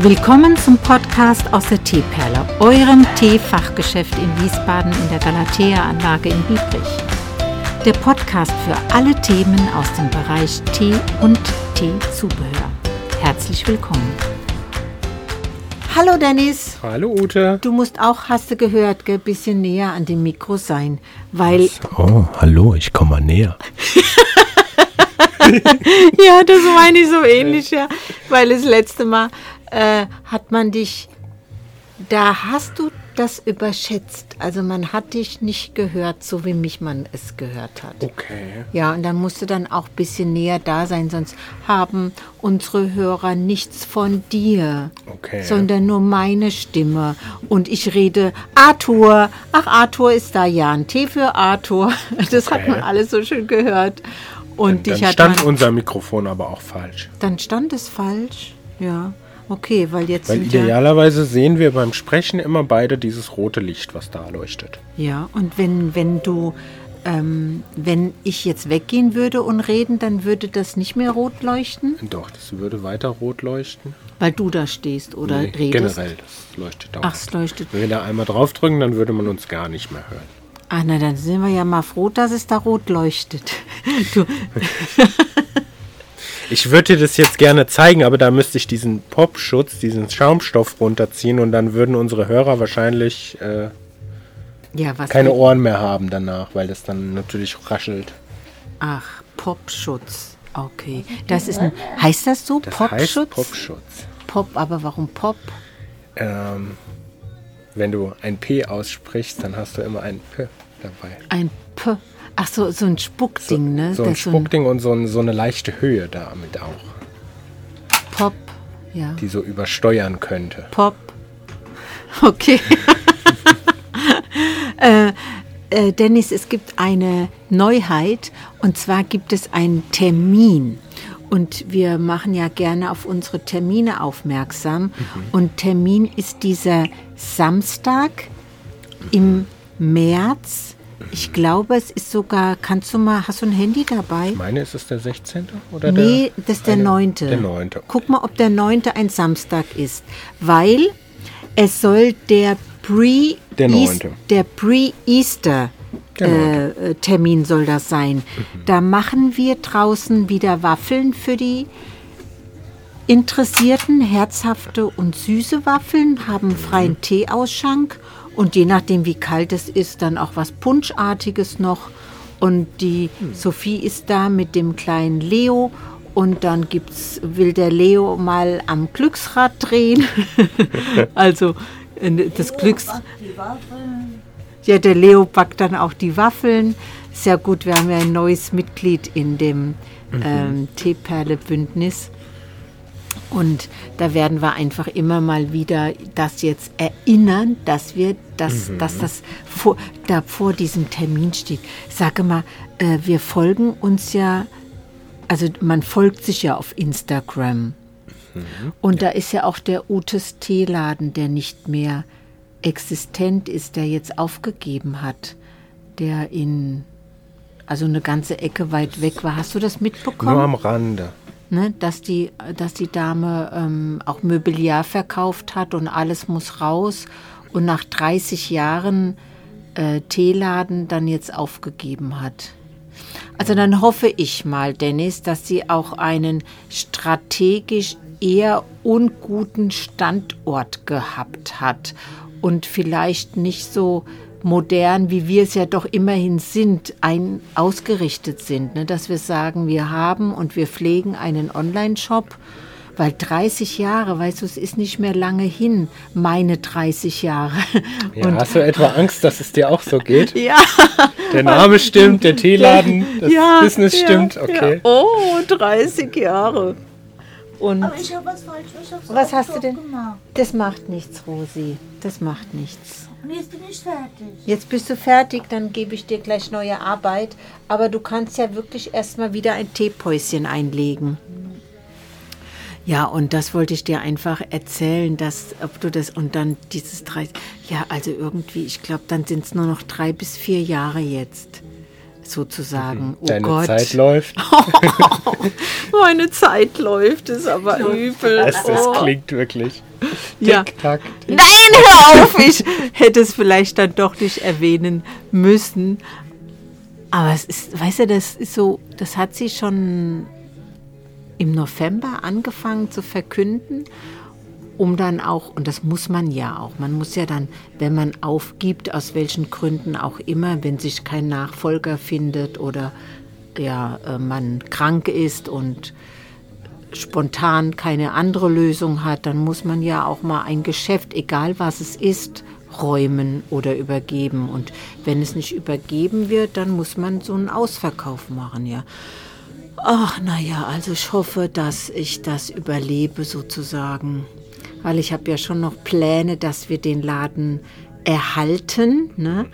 Willkommen zum Podcast aus der Teeperle, eurem Teefachgeschäft in Wiesbaden in der Galatea-Anlage in Biebrich. Der Podcast für alle Themen aus dem Bereich Tee und Teezubehör. Herzlich willkommen. Hallo Dennis. Hallo Ute. Du musst auch, hast du gehört, ein bisschen näher an dem Mikro sein, weil... Oh, hallo, ich komme mal näher. ja, das meine ich so ähnlich, ja. Weil das letzte Mal äh, hat man dich, da hast du das überschätzt. Also man hat dich nicht gehört, so wie mich man es gehört hat. Okay. Ja, und dann musst du dann auch ein bisschen näher da sein, sonst haben unsere Hörer nichts von dir, Okay. sondern nur meine Stimme. Und ich rede Arthur. Ach, Arthur ist da, ja, ein Tee für Arthur. Das hat Okay. man alles so schön gehört. Und Dann hat stand unser Mikrofon aber auch falsch. dann stand es falsch. Ja, okay, weil jetzt Weil sind ja, idealerweise sehen wir beim Sprechen immer beide dieses rote Licht, was da leuchtet. ja, und wenn, wenn du, ähm, wenn ich jetzt weggehen würde und reden, dann würde das nicht mehr rot leuchten, Doch, das würde weiter rot leuchten. weil du da stehst oder Nee, redest. generell, das leuchtet auch. Ach, es leuchtet. Wenn wir da einmal draufdrücken, dann würde man uns gar nicht mehr hören. Ah, na, dann sind wir ja mal froh, dass es da rot leuchtet. Du, Ich würde dir das jetzt gerne zeigen, aber da müsste ich diesen Popschutz, diesen Schaumstoff runterziehen und dann würden unsere Hörer wahrscheinlich äh, ja, keine Ohren mehr haben danach, weil das dann natürlich raschelt. Ach, Popschutz. Okay. Das ist ein, heißt das so? Das Popschutz? heißt Popschutz. Pop, aber warum Pop? Ähm, wenn du ein P aussprichst, dann hast du immer ein P dabei. Ein P. Ach so, so ein Spuckding, ne? So ein Das Spuckding und so, ein, so eine leichte Höhe damit auch, Pop. Ja. die so übersteuern könnte. Pop. Okay. äh, äh, Dennis, es gibt eine Neuheit und zwar gibt es einen Termin. Und wir machen ja gerne auf unsere Termine aufmerksam. Und Termin ist dieser Samstag im März. Ich glaube, es ist sogar, kannst du mal, hast du ein Handy dabei? Ich meine, ist es der 16. oder Nee, der? das ist der eine- 9. Der 9. Guck mal, ob der 9. ein Samstag ist. Weil es soll der Pre- Der East- 9.. der Pre-Easter äh, äh, Termin soll das sein. Da machen wir draußen wieder Waffeln für die Interessierten, herzhafte und süße Waffeln, haben freien Teeausschank und je nachdem, wie kalt es ist, dann auch was Punschartiges noch. Und die Sophie ist da mit dem kleinen Leo und dann gibt's, will der Leo mal am Glücksrad drehen. also äh, das Glücks... Ja, der Leo backt dann auch die Waffeln. Sehr gut, wir haben ja ein neues Mitglied in dem ähm, Teeperle-Bündnis. Und da werden wir einfach immer mal wieder das jetzt erinnern, dass wir, dass, dass das vor, da vor diesem Termin steht. Sage mal, äh, wir folgen uns ja, also man folgt sich ja auf Instagram. Und da ist ja auch der Utes Teeladen, der nicht mehr existent ist, der jetzt aufgegeben hat, der in, also eine ganze Ecke weit weg war. Hast du das mitbekommen? Nur am Rande. Ne, dass die, dass die Dame ähm, auch Möbliar verkauft hat und alles muss raus und nach 30 Jahren äh, Teeladen dann jetzt aufgegeben hat. Also dann hoffe ich mal, Dennis, dass sie auch einen strategisch eher unguten Standort gehabt hat und vielleicht nicht so modern, wie wir es ja doch immerhin sind, ein, ausgerichtet sind. Ne? Dass wir sagen, wir haben und wir pflegen einen Online-Shop, weil 30 Jahre, weißt du, es ist nicht mehr lange hin, meine 30 Jahre. Ja, hast du etwa Angst, dass es dir auch so geht? ja, Der Name stimmt, der Teeladen, das ja, Business ja, stimmt, okay. Ja. Oh, 30 Jahre. Und Aber ich habe was falsch. Ich hab's Was hast du denn? Gemacht. das macht nichts, Rosi. Das macht nichts. Jetzt bin ich fertig. Jetzt bist du fertig, dann gebe ich dir gleich neue Arbeit. Aber du kannst ja wirklich erstmal wieder ein Teepäuschen einlegen. Ja, und das wollte ich dir einfach erzählen, dass ob du das und dann dieses drei, ja, also irgendwie, ich glaube, dann sind es nur noch drei bis vier Jahre jetzt. Sozusagen. Oh Deine Gott. Zeit läuft. Meine Zeit läuft, ist aber übel. Das, das Oh. klingt wirklich. Ja. Tick-Tack. Nein, hör auf! Ich hätte es vielleicht dann doch nicht erwähnen müssen. Aber es ist, weißt du, das ist so, das hat sie schon im November angefangen zu verkünden, um dann auch, und das muss man ja auch, man muss ja dann, wenn man aufgibt, aus welchen Gründen auch immer, wenn sich kein Nachfolger findet oder ja, äh, man krank ist und spontan keine andere Lösung hat, dann muss man ja auch mal ein Geschäft, egal was es ist, räumen oder übergeben. Und wenn es nicht übergeben wird, dann muss man so einen Ausverkauf machen, ja. Ach, naja, also ich hoffe, dass ich das überlebe sozusagen. Weil ich habe ja schon noch Pläne, dass wir den Laden erhalten. Ne?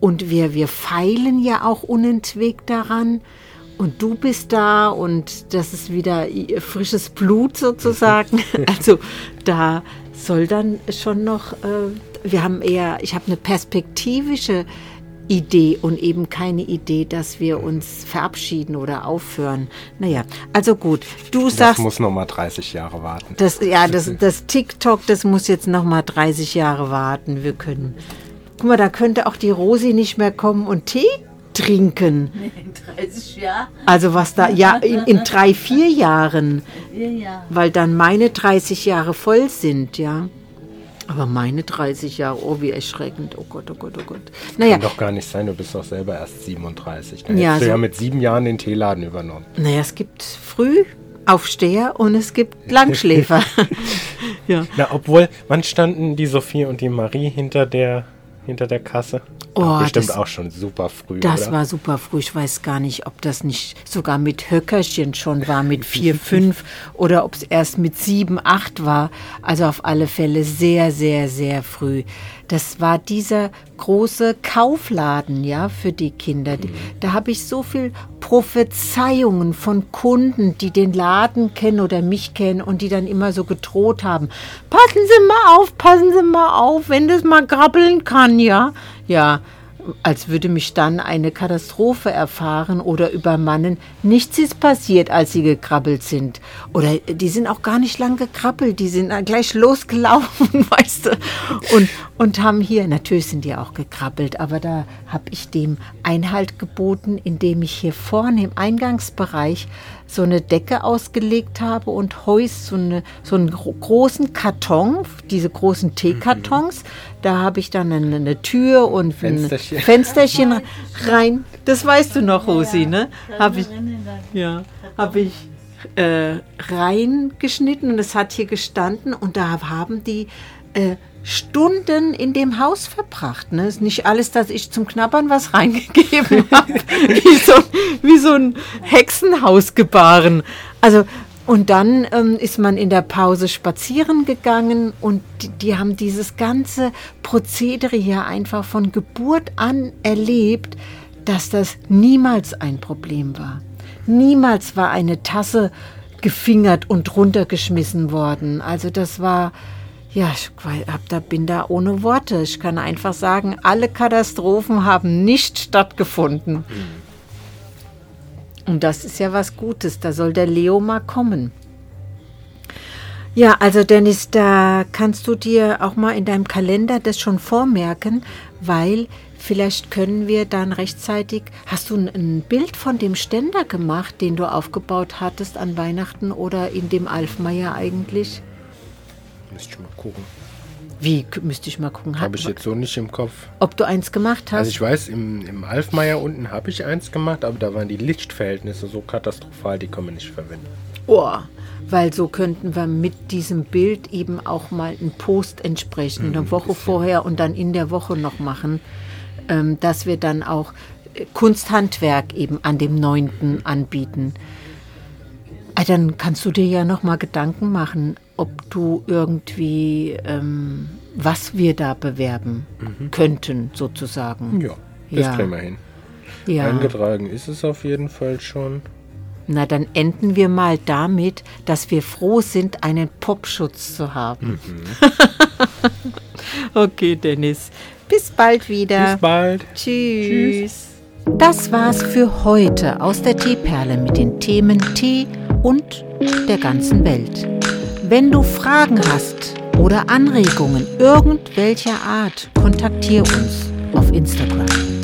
Und wir, wir feilen ja auch unentwegt daran. Und du bist da und das ist wieder frisches Blut sozusagen. Also da soll dann schon noch, äh, wir haben eher, ich habe eine perspektivische Idee und eben keine Idee, dass wir uns verabschieden oder aufhören. Naja, also gut, du Das sagst, muss noch mal 30 Jahre warten. das, ja, das, das TikTok, das muss jetzt noch mal 30 Jahre warten. Wir können, guck mal, da könnte auch die Rosi nicht mehr kommen und Tee trinken. In 30 Jahren? Also was da, ja, in, in drei, vier Jahren, Ja, ja. weil dann meine 30 Jahre voll sind, ja. Aber meine 30 Jahre, oh, wie erschreckend. Oh Gott, oh Gott, oh Gott. Naja, Kann doch gar nicht sein, du bist doch selber erst 37. Da Ja, hättest du ja mit sieben Jahren den Teeladen übernommen. naja, es gibt Frühaufsteher und es gibt Langschläfer. ja. Na, obwohl, wann standen die Sophie und die Marie hinter der, hinter der Kasse? Oh, Ach, bestimmt das- auch schon super früh, Das oder? war super früh. Ich weiß gar nicht, ob das nicht sogar mit Höckerchen schon war, mit vier, fünf oder ob es erst mit sieben, acht war. Also auf alle Fälle sehr, sehr, sehr früh. Das war dieser große Kaufladen, ja, für die Kinder. Mhm. Da habe ich so viel Prophezeiungen von Kunden, die den Laden kennen oder mich kennen und die dann immer so gedroht haben. Passen Sie mal auf, passen Sie mal auf, wenn das mal krabbeln kann, ja. Ja, als würde mich dann eine Katastrophe erfahren oder übermannen. Nichts ist passiert, als sie gekrabbelt sind. Oder die sind auch gar nicht lang gekrabbelt, die sind gleich losgelaufen, weißt du. Und, und haben hier, natürlich sind die auch gekrabbelt, aber da habe ich dem Einhalt geboten, indem ich hier vorne im Eingangsbereich so eine Decke ausgelegt habe und Heus, so, eine, so einen gro großen Karton, diese großen Teekartons. Da habe ich dann eine, eine Tür und Fensterchen. ein Fensterchen rein. Das weißt du noch, Rosi, ne? Habe ich, ja, habe ich äh, reingeschnitten und es hat hier gestanden und da haben die äh, Stunden in dem Haus verbracht. Ne? Ist nicht alles, dass ich zum Knabbern was reingegeben habe, wie, so, wie so ein Hexenhaus gebaren. Also und dann ähm, ist man in der Pause spazieren gegangen und die, die haben dieses ganze Prozedere hier einfach von Geburt an erlebt, dass das niemals ein Problem war. Niemals war eine Tasse gefingert und runtergeschmissen worden. Also das war, ja, ich hab da, bin da ohne Worte. Ich kann einfach sagen, alle Katastrophen haben nicht stattgefunden. Und das ist ja was Gutes. Da soll der Leo mal kommen. Ja, also Dennis, da kannst du dir auch mal in deinem Kalender das schon vormerken, weil vielleicht können wir dann rechtzeitig. Hast du ein, ein Bild von dem Ständer gemacht, den du aufgebaut hattest an Weihnachten oder in dem Alfmeier eigentlich? Müsste ich mal gucken. Wie müsste ich mal gucken, Habe ich jetzt so nicht im Kopf. ob du eins gemacht hast? Also ich weiß, im, im Alfmeier unten habe ich eins gemacht, aber da waren die Lichtverhältnisse so katastrophal, die kann man nicht verwenden. Oh, weil so könnten wir mit diesem Bild eben auch mal einen Post entsprechend eine Woche vorher und dann in der Woche noch machen, ähm, dass wir dann auch äh, Kunsthandwerk eben an dem 9. anbieten. Ah, Dann kannst du dir ja noch mal Gedanken machen, ob du irgendwie, ähm, was wir da bewerben könnten, sozusagen. Ja, das Ja. kriegen wir hin. Ja. Eingetragen ist es auf jeden Fall schon. Na, dann enden wir mal damit, dass wir froh sind, einen Popschutz zu haben. okay, Dennis. Bis bald wieder. Bis bald. Tschüss. Das war's für heute aus der Teeperle mit den Themen Tee und der ganzen Welt. Wenn du Fragen hast oder Anregungen irgendwelcher Art, kontaktiere uns auf Instagram.